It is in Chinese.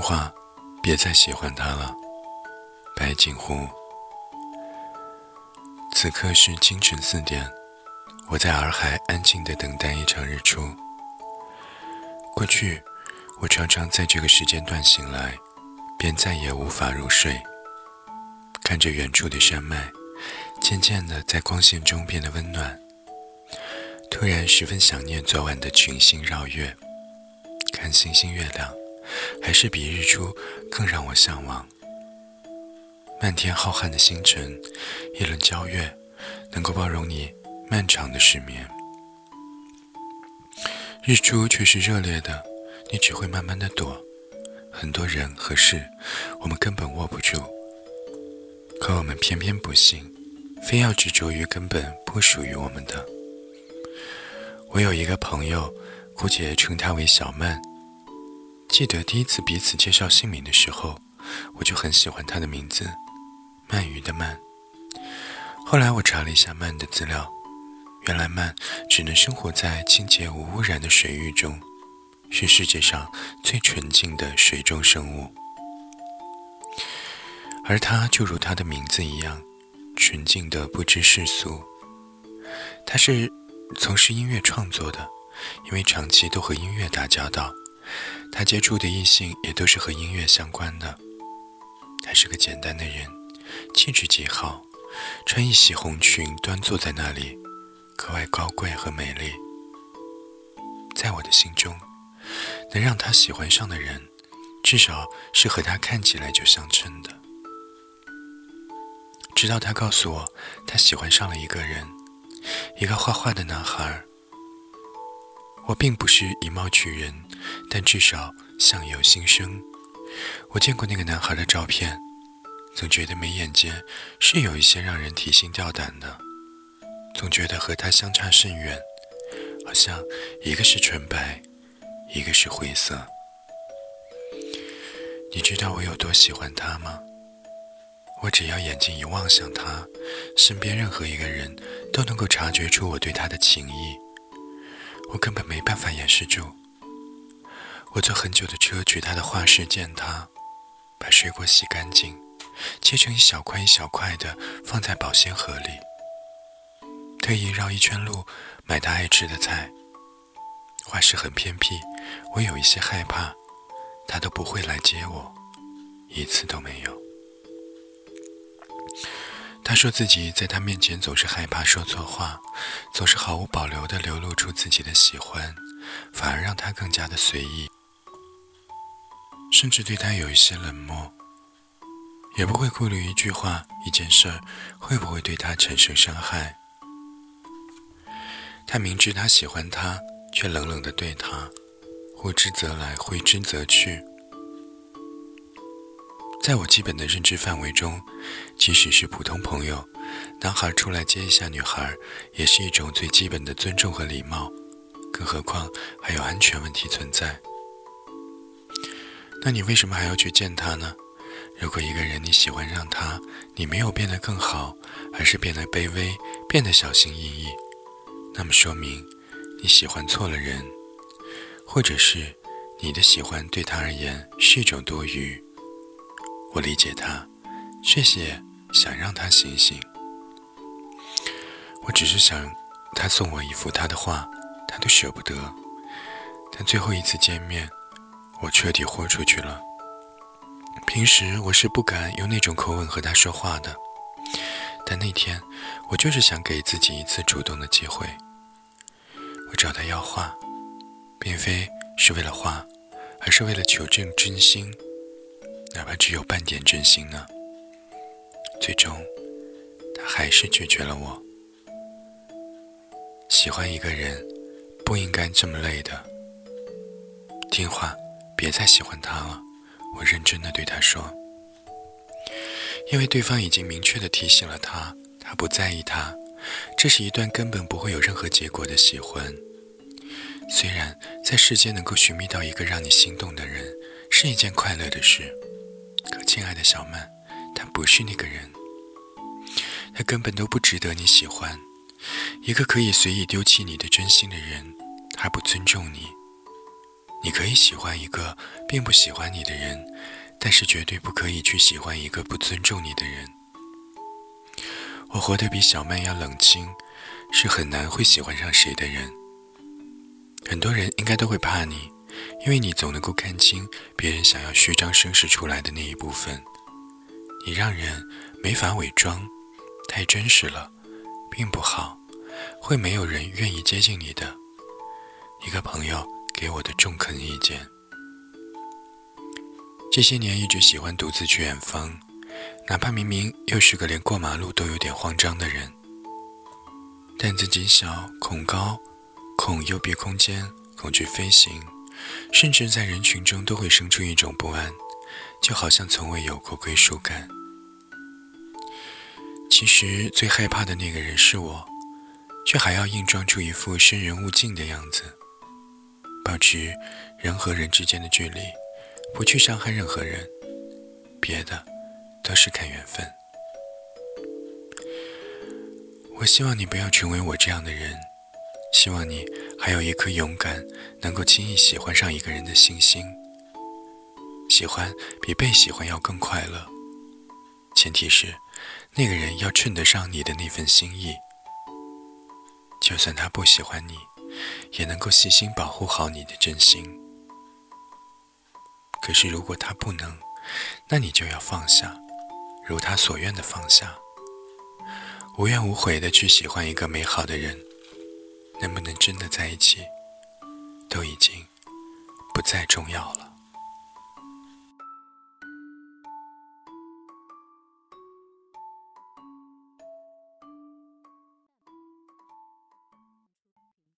听话，别再喜欢他了。白景湖。此刻是清晨四点，我在洱海安静地等待一场日出。过去，我常常在这个时间段醒来，便再也无法入睡。看着远处的山脉，渐渐地在光线中变得温暖。突然十分想念昨晚的群星绕月，看星星月亮，还是比日出更让我向往。漫天浩瀚的星辰，一轮皎月，能够包容你漫长的失眠。日出却是热烈的，你只会慢慢的躲。很多人和事，我们根本握不住，可我们偏偏不信，非要执着于根本不属于我们的。我有一个朋友，姑且称他为小曼。记得第一次彼此介绍姓名的时候，我就很喜欢他的名字，鳗鱼的鳗。后来我查了一下鳗的资料，原来鳗只能生活在清洁无污染的水域中，是世界上最纯净的水中生物。而他就如他的名字一样，纯净的不知世俗。他是。从事音乐创作的，因为长期都和音乐打交道，他接触的异性也都是和音乐相关的。他是个简单的人，气质极好，穿一袭红裙，端坐在那里，格外高贵和美丽。在我的心中，能让他喜欢上的人，至少是和他看起来就相称的。直到他告诉我，他喜欢上了一个人。一个画画的男孩。我并不是以貌取人，但至少相由心生。我见过那个男孩的照片，总觉得眉眼间是有一些让人提心吊胆的，总觉得和他相差甚远，好像一个是纯白，一个是灰色。你知道我有多喜欢他吗？我只要眼睛一望向他，身边任何一个人都能够察觉出我对他的情意。我根本没办法掩饰住。我坐很久的车去他的画室见他，把水果洗干净，切成一小块一小块的放在保鲜盒里。特意绕一圈路买他爱吃的菜。画室很偏僻，我有一些害怕，他都不会来接我，一次都没有。他说自己在他面前总是害怕说错话，总是毫无保留地流露出自己的喜欢，反而让他更加的随意，甚至对他有一些冷漠，也不会顾虑一句话、一件事会不会对他产生伤害。他明知他喜欢他，却冷冷地对他，呼之则来，挥之则去。在我基本的认知范围中，即使是普通朋友，男孩出来接一下女孩，也是一种最基本的尊重和礼貌。更何况还有安全问题存在。那你为什么还要去见他呢？如果一个人你喜欢上他，你没有变得更好，而是变得卑微，变得小心翼翼，那么说明你喜欢错了人，或者是你的喜欢对他而言是一种多余。我理解他，谢谢想让他醒醒。我只是想他送我一幅他的画，他都舍不得。但最后一次见面，我彻底豁出去了。平时我是不敢用那种口吻和他说话的，但那天我就是想给自己一次主动的机会。我找他要画，并非是为了画，而是为了求证真心。哪怕只有半点真心呢？最终，他还是拒绝了我。喜欢一个人，不应该这么累的。听话，别再喜欢他了。我认真的对他说。因为对方已经明确的提醒了他，他不在意他。这是一段根本不会有任何结果的喜欢。虽然在世间能够寻觅到一个让你心动的人，是一件快乐的事。亲爱的小曼，他不是那个人，他根本都不值得你喜欢。一个可以随意丢弃你的真心的人，他不尊重你，你可以喜欢一个并不喜欢你的人，但是绝对不可以去喜欢一个不尊重你的人。我活得比小曼要冷清，是很难会喜欢上谁的人。很多人应该都会怕你，因为你总能够看清别人想要虚张声势出来的那一部分。你让人没法伪装，太真实了，并不好，会没有人愿意接近你的。一个朋友给我的中肯意见。这些年一直喜欢独自去远方，哪怕明明又是个连过马路都有点慌张的人，胆子极小，恐高。恐幽闭空间，恐惧飞行，甚至在人群中都会生出一种不安，就好像从未有过归属感。其实最害怕的那个人是我，却还要硬装出一副生人勿近的样子，保持人和人之间的距离，不去伤害任何人，别的都是看缘分。我希望你不要成为我这样的人。希望你还有一颗勇敢，能够轻易喜欢上一个人的信心。喜欢比被喜欢要更快乐，前提是那个人要衬得上你的那份心意。就算他不喜欢你，也能够细心保护好你的真心。可是如果他不能，那你就要放下，如他所愿的放下，无怨无悔的去喜欢一个美好的人。能不能真的在一起，都已经不再重要了。